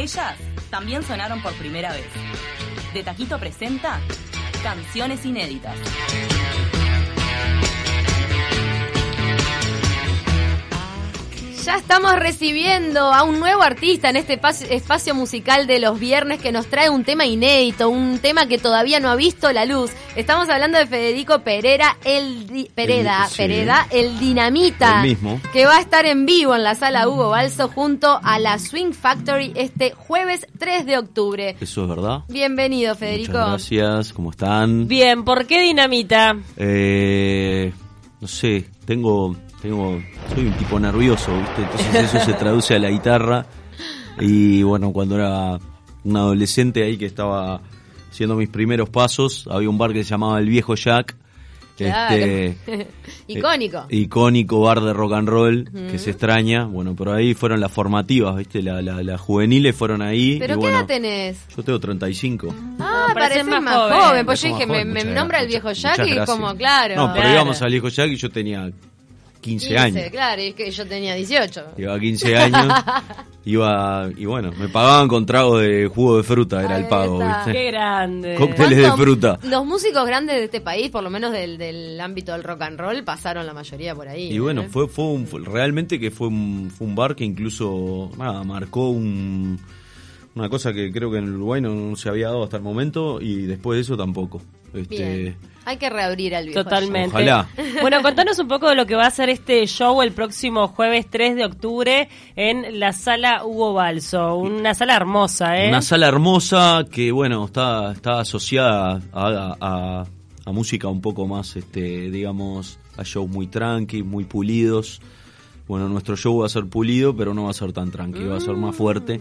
Ellas también sonaron por primera vez. De Taquito presenta Canciones Inéditas. Ya estamos recibiendo a un nuevo artista en este espacio musical de los viernes que nos trae un tema inédito, un tema que todavía no ha visto la luz. Estamos hablando de Federico Pereira, el di- Pereda, El- sí. Pereda, el dinamita, El mismo. que va a estar en vivo en la sala Hugo Balso junto a la Swing Factory este jueves 3 de octubre. Eso es verdad. Bienvenido, Federico. Muchas gracias, ¿cómo están? Bien, ¿por qué dinamita? Eh, no sé, tengo, tengo, soy un tipo nervioso, ¿viste? Entonces eso se traduce a la guitarra. Y bueno, cuando era un adolescente ahí que estaba haciendo mis primeros pasos, había un bar que se llamaba El Viejo Jack. Claro. Este, Icónico. eh, icónico bar de rock and roll que se extraña. Bueno, pero ahí fueron las formativas, ¿viste? La- la- Las juveniles fueron ahí. ¿Pero y qué bueno, edad tenés? Yo tengo 35. Ah, No, parece parecés más, más joven. joven. Pues yo dije, me, me nombra el viejo Jack y como, claro. No, pero Claro. íbamos al viejo Jack y yo tenía 15, 15, años. claro, y es que yo tenía 18. Iba a 15 años, iba, y bueno, me pagaban con tragos de jugo de fruta, era Ahí el pago. ¿viste? Qué grande. Cócteles de ¿Cuánto- fruta. Los músicos grandes de este país, por lo menos del, del ámbito del rock and roll, pasaron la mayoría por ahí. Y bueno, ¿eh? fue, fue, un- fue- realmente que fue un, fue un bar que incluso, nada, marcó un, una cosa que creo que en Uruguay no, no se había dado hasta el momento y después de eso tampoco. Este, Bien. Hay que reabrir al viejo. Totalmente. Ojalá. Bueno, contanos un poco de lo que va a ser este show el próximo jueves 3 de octubre en la sala Hugo Balso. Una sala hermosa, ¿eh? Una sala hermosa que, bueno, está, está asociada a, a- a música un poco más, este, digamos, a shows muy tranqui, muy pulidos. Bueno, nuestro show va a ser pulido, pero no va a ser tan tranqui, va a ser más fuerte.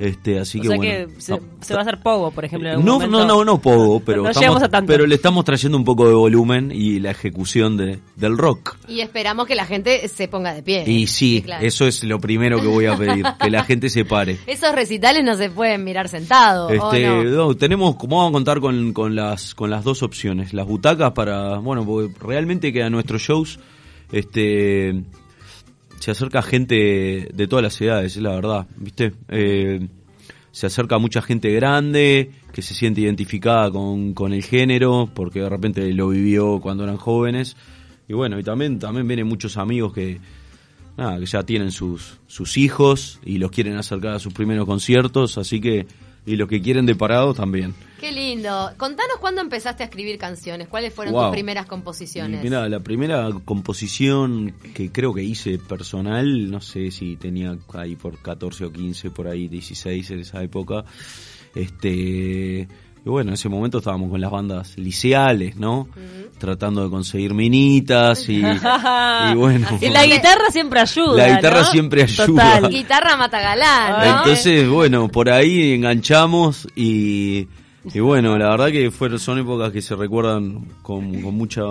este, así o que sea bueno. que se, no, se va a hacer pogo, por ejemplo. en algún no, momento. no, no, no poco, pero, No estamos- llegamos a tanto. pero le estamos trayendo un poco de volumen y la ejecución de, del rock. Y esperamos que la gente se ponga de pie. Y sí, claro. eso es lo primero que voy a pedir, que la gente se pare. Esos recitales no se pueden mirar sentados. Este, no, tenemos, como vamos a contar con, con las con las dos opciones, las butacas para, bueno, porque realmente que a nuestros shows, este, se acerca gente de todas las edades, es la verdad, ¿viste? Eh, se acerca mucha gente grande que se siente identificada con, con el género, porque de repente lo vivió cuando eran jóvenes. Y bueno, y también, también vienen muchos amigos que, nada, que ya tienen sus, sus hijos y los quieren acercar a sus primeros conciertos, así que, y los que quieren de parado también. Qué lindo. Contanos cuándo empezaste a escribir canciones. ¿Cuáles fueron Wow. tus primeras composiciones? Mira, la primera composición que creo que hice personal, no sé si tenía ahí por 14 o 15, por ahí 16 en esa época. Este, y bueno, en ese momento estábamos con las bandas liceales, ¿no? Tratando de conseguir minitas y, y bueno. Y la guitarra siempre ayuda. La guitarra ¿no? siempre ayuda. Total. Guitarra Matagalán, ¿no? Entonces, bueno, por ahí enganchamos y, y bueno, la verdad que fueron, son épocas que se recuerdan con, con mucha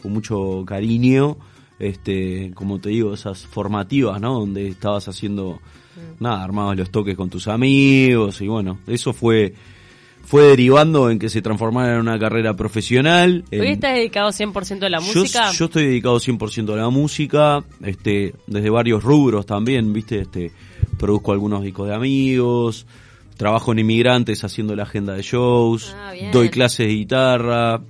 con mucho cariño, este, como te digo, esas formativas, ¿no? Donde estabas haciendo, nada, armabas los toques con tus amigos y bueno, eso fue fue derivando en que se transformara en una carrera profesional. en- ¿Hoy estás dedicado 100% a la yo, música? yo estoy dedicado 100% a la música, este, desde varios rubros también, viste, este, produzco algunos discos de amigos, trabajo en inmigrantes haciendo la agenda de shows, Ah, doy clases de guitarra,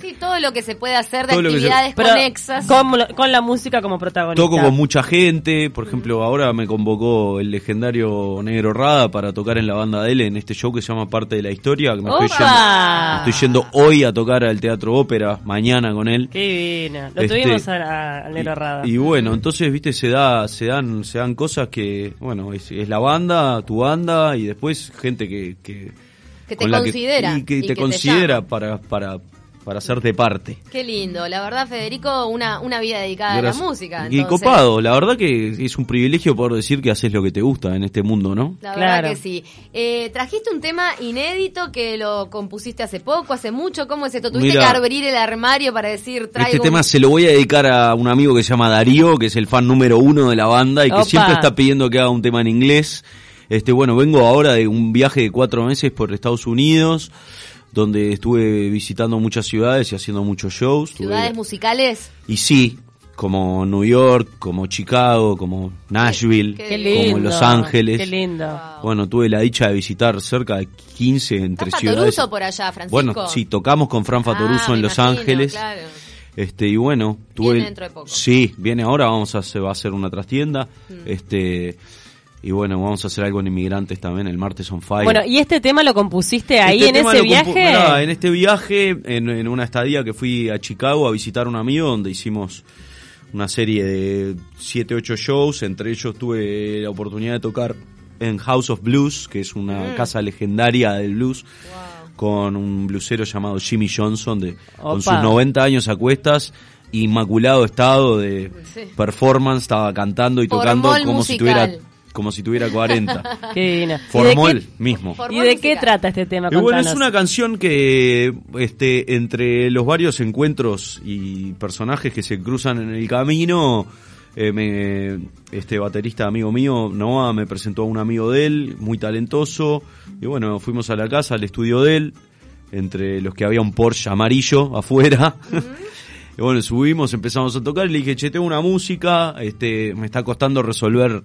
Sí, todo lo que se puede hacer de Todo se- actividades conexas. con, la- con la música como protagonista. toco con mucha gente, por ejemplo, ahora me convocó el legendario Negro Rada para tocar en la banda de él en este show que se llama Parte de la Historia, que me estoy yendo, estoy yendo hoy a tocar al Teatro Ópera, mañana con él. Qué divina. Lo Este, tuvimos a, a- al Negro Rada. Y, y bueno, entonces, viste, se da, se dan, se dan cosas que, bueno, es, es la banda, tu banda, y después gente que, que, Que te considera y que y te que te considera para, para hacerte parte. Qué lindo. La verdad, Federico, una, una vida dedicada a la música. y copado, la verdad que es un privilegio poder decir que haces lo que te gusta en este mundo, ¿no? La Claro. verdad que sí. Eh, trajiste un tema inédito que lo compusiste hace poco, hace mucho. ¿Cómo es esto? ¿Tuviste Mira. que abrir el armario para decir, traigo Este un- tema se lo voy a dedicar a un amigo que se llama Darío, que es el fan número uno de la banda y que Opa. siempre está pidiendo que haga un tema en inglés. Este, bueno, vengo ahora de un viaje de cuatro meses por Estados Unidos, donde estuve visitando muchas ciudades y haciendo muchos shows. Estuve- ciudades musicales? Y sí, como New York, como Chicago, como Nashville, Qué Qué lindo. como Los Ángeles. Qué lindo. Bueno, tuve la dicha de visitar cerca de 15 entre ¿Está ciudades. Fatoruso por allá, Francisco? Bueno, sí, tocamos con Fran Fatoruso Ah, me en Los imagino, Ángeles. claro. Este, y bueno, tuve. Viene dentro de poco. Sí, viene ahora, vamos a, se va a hacer una trastienda. Mm. Este, y bueno, vamos a hacer algo en Inmigrantes también, el martes on fire. Bueno, ¿y este tema lo compusiste ahí Este en ese viaje? mirá, en este viaje, en, en una estadía que fui a Chicago a visitar a un amigo donde hicimos una serie de 7, 8 shows, entre ellos tuve la oportunidad de tocar en House of Blues, que es Mm. una casa legendaria del blues, con un blusero llamado Jimmy Johnson, de, con sus Opa. 90 años a cuestas, inmaculado estado de Sí. performance, estaba cantando y tocando como si tuviera como si tuviera 40. Qué divina. ¿Y de Formol qué- mismo. ¿Y de qué trata este tema? Y bueno, es una canción que este, entre los varios encuentros y personajes que se cruzan en el camino, eh, me, este baterista amigo mío, Noah, me presentó a un amigo de él, muy talentoso, y bueno, fuimos a la casa, al estudio de él, entre los que había un Porsche amarillo afuera. Y bueno, subimos, empezamos a tocar y le dije, che, tengo una música, este, me está costando resolver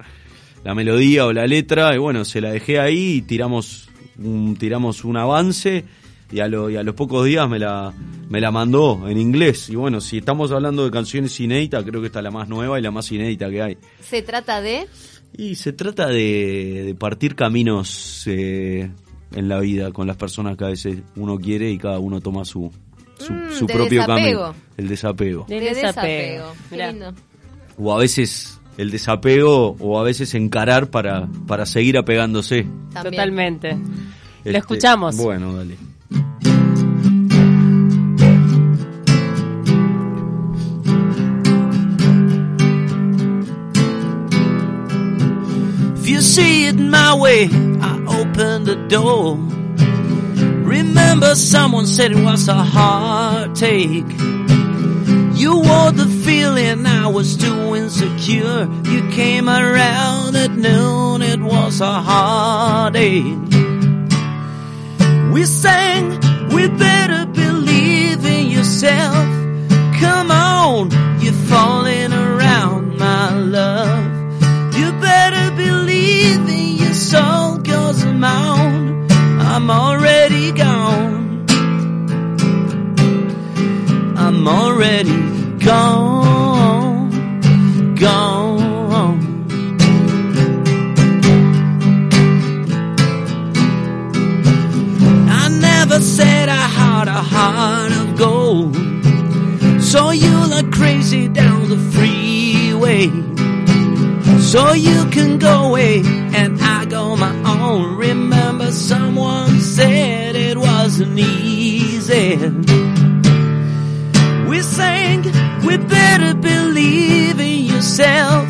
la melodía o la letra, y bueno, se la dejé ahí y tiramos un, tiramos un avance y a, lo- y a los pocos días me la, me la mandó en inglés. Y bueno, si estamos hablando de canciones inéditas, creo que esta es la más nueva y la más inédita que hay. Se trata de... Y se trata de, de partir caminos eh, en la vida con las personas que a veces uno quiere y cada uno toma su, su, Mm, su propio desapego. camino. El desapego. De de desapego. Qué Mirá. lindo. O a veces el desapego o a veces encarar para, para seguir apegándose. También. Totalmente. Este, Lo escuchamos. Bueno, dale. If you see it my way, I open the door. Remember someone said it was a hard take. You wore the feeling I was too insecure. You came around at noon, it was a heartache. We sang, So you can go away and I go my own. Remember someone said it wasn't easy. We sang, we better believe in yourself.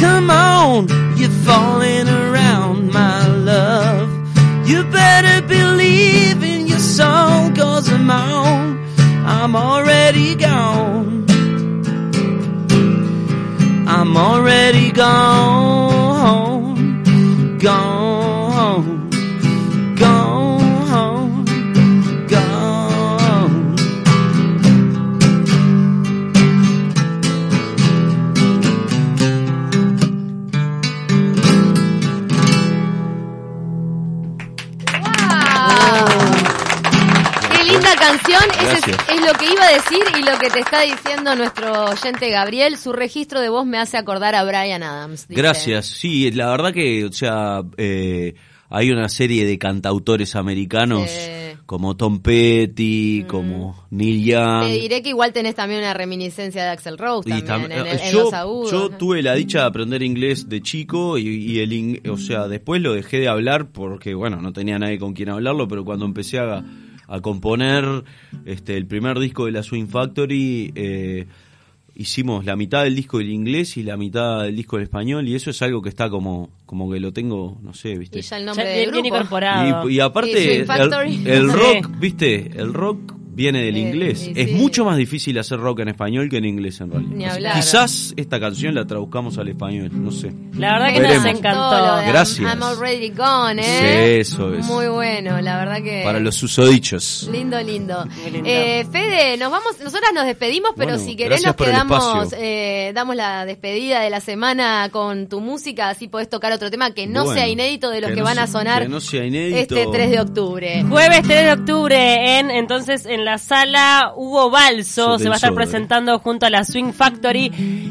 Come on, you're falling around, my love. You better believe in your soul, cause I'm on. I'm already gone. I'm already gone, lo que iba a decir y lo que te está diciendo nuestro oyente Gabriel. Su registro de voz me hace acordar a Brian Adams. dice. Gracias, sí, la verdad que, o sea, eh, hay una serie de cantautores americanos como Tom Petty, como Neil Young. Te diré que igual tenés también una reminiscencia de Axel Rose también, tam- en, el- en yo, los agudos. yo ¿no? tuve la dicha de aprender inglés de chico y, y el o sea después lo dejé de hablar porque bueno no tenía nadie con quien hablarlo pero cuando empecé a, a componer este el primer disco de la Swing Factory eh, hicimos la mitad del disco en inglés y la mitad del disco en español y eso es algo que está como como que lo tengo no sé viste Y ya el Ya nombre del grupo. incorporado. y, aparte el, rock viste el rock viene del Eh, inglés. Es sí. mucho más difícil hacer rock en español que en inglés en realidad. Ni Así- hablar. Quizás esta canción la traduzcamos al español, no sé. La verdad que Veremos. nos encantó. Gracias. I'm already gone, ¿eh? Sí, eso es. Muy bueno, la verdad que. Para los susodichos. Lindo, lindo. Lindo. Eh, Fede, nos vamos, nosotras nos despedimos, pero Bueno, si querés nos quedamos, eh, damos la despedida de la semana con tu música, así podés tocar otro tema que no Bueno, sea inédito de los que que, no van a sonar que no sea inédito. este 3 de octubre. Jueves 3 de octubre en entonces en la sala Hugo Balso Sobre se va a estar sobre. presentando junto a la Swing Factory.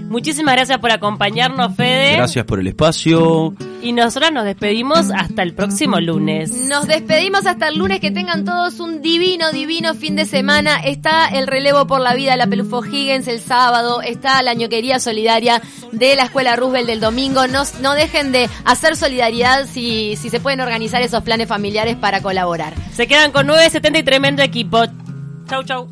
Muchísimas gracias por acompañarnos, Fede. Gracias por el espacio. Y nosotras nos despedimos hasta el próximo lunes. Nos despedimos hasta el lunes, que tengan todos un divino, divino fin de semana. Está el relevo por la vida de la Pelufo Higgins el sábado, está la ñoquería solidaria de la Escuela Roosevelt del domingo. No, no dejen de hacer solidaridad si, si se pueden organizar esos planes familiares para colaborar. Se quedan con 970 y tremendo equipo. Chau, chau.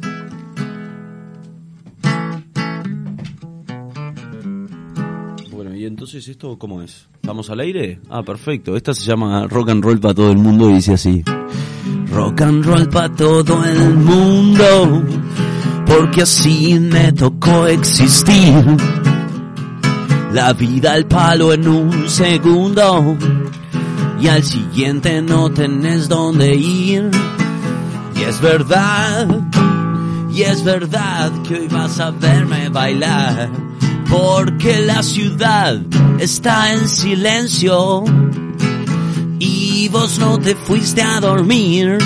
Bueno, y entonces esto cómo es? ¿Estamos al aire? Ah, perfecto. Esta se llama Rock and Roll para todo el mundo y dice así. Rock and roll para todo el mundo, porque así me tocó existir. La vida al palo en un segundo, y al siguiente no tenés dónde ir. Y es verdad, y es verdad que hoy vas a verme bailar, porque la ciudad está en silencio y vos no te fuiste a dormir.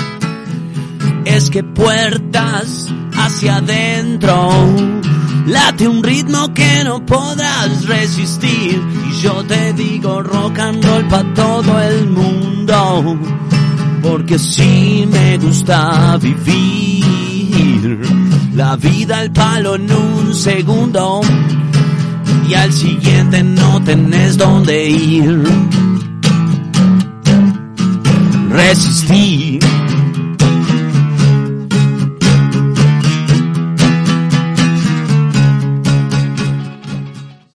Es que puertas hacia adentro late un ritmo que no podrás resistir. Y yo te digo rock and roll para todo el mundo, porque sí me gusta vivir la vida al palo en un segundo y al siguiente no tenés dónde ir. Resistir